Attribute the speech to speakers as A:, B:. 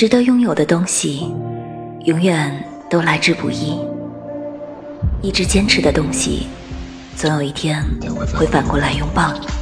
A: 值得拥有的东西永远都来之不易。一直坚持的东西总有一天会反过来拥抱你。